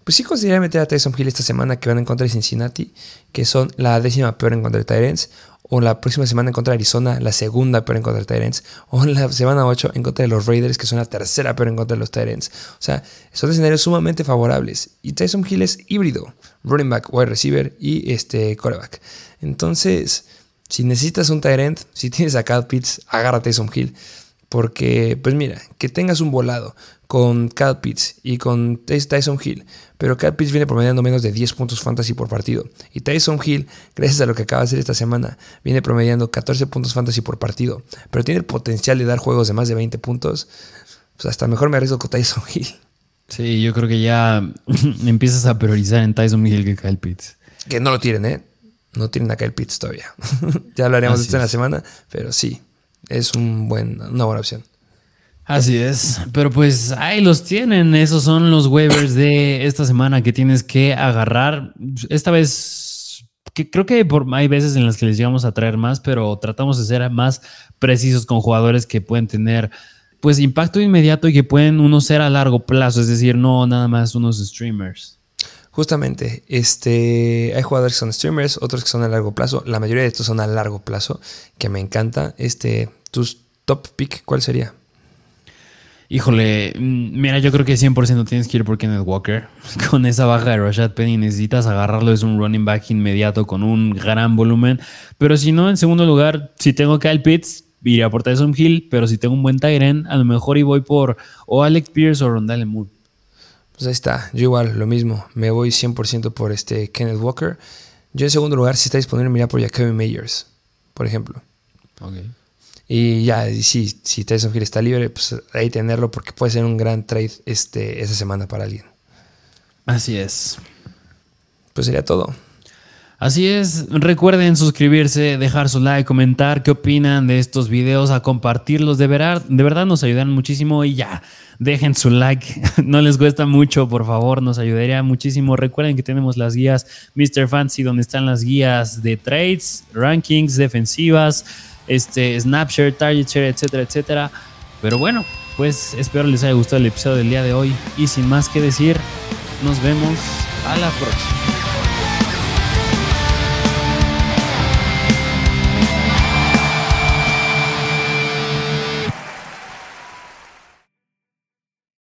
pues sí consideraría meter a Tyson Hill esta semana que van en contra de Cincinnati, que son la décima peor en contra de Tyrants, o la próxima semana en contra de Arizona, la segunda peor en contra de Tyrants, o la semana 8 en contra de los Raiders, que son la tercera peor en contra de los Tyrants. O sea, son escenarios sumamente favorables. Y Tyson Hill es híbrido, running back, wide receiver y este coreback. Entonces, si necesitas un Tyrant, si tienes a Cal Pitts, agarra a Tyson Hill. Porque, pues mira, que tengas un volado con Cal Pitts y con Tyson Hill, pero Cal Pitts viene promediando menos de 10 puntos fantasy por partido. Y Tyson Hill, gracias a lo que acaba de hacer esta semana, viene promediando 14 puntos fantasy por partido, pero tiene el potencial de dar juegos de más de 20 puntos. Pues hasta mejor me arriesgo con Tyson *laughs* Hill. Sí, yo creo que ya *laughs* empiezas a priorizar en Tyson Hill que Kyle Pitts. Que no lo tienen, ¿eh? No tienen a Kyle Pitts todavía. *laughs* ya lo haremos esta en la semana, pero sí. Es un buen, una buena opción. Así es, pero pues ahí los tienen, esos son los waivers de esta semana que tienes que agarrar. Esta vez, que creo que hay veces en las que les llegamos a traer más, pero tratamos de ser más precisos con jugadores que pueden tener pues impacto inmediato y que pueden uno ser a largo plazo, es decir, no nada más unos streamers. Justamente, este, hay jugadores que son streamers, otros que son a largo plazo. La mayoría de estos son a largo plazo, que me encanta. Este, tus top pick, ¿cuál sería? Híjole, mm, mira, yo creo que 100% tienes que ir por Kenneth Walker. *laughs* Con esa baja de Rashad Penny necesitas agarrarlo, es un running back inmediato con un gran volumen. Pero si no, en segundo lugar, si tengo Kyle Pitts, iría por Tyson Hill. Pero si tengo un buen Tyren, a lo mejor y voy por o Alex Pierce o Rondale Moore. Pues ahí está, yo igual, lo mismo. Me voy 100% por este Kenneth Walker. Yo en segundo lugar, si está disponible, mira por Jacoby Meyers, por ejemplo. Okay. Y ya, y si, si Tyson Hill está libre, pues ahí tenerlo porque puede ser un gran trade este, esa semana para alguien. Así es. Pues sería todo. Así es, recuerden suscribirse, dejar su like, comentar qué opinan de estos videos, a compartirlos, de verdad, de verdad nos ayudan muchísimo y ya, dejen su like, *laughs* no les cuesta mucho, por favor, nos ayudaría muchísimo. Recuerden que tenemos las guías Mr. Fancy, donde están las guías de trades, rankings, defensivas, este, Snapshare, Target Share, etcétera, etcétera. Pero bueno, pues espero les haya gustado el episodio del día de hoy y sin más que decir, nos vemos a la próxima.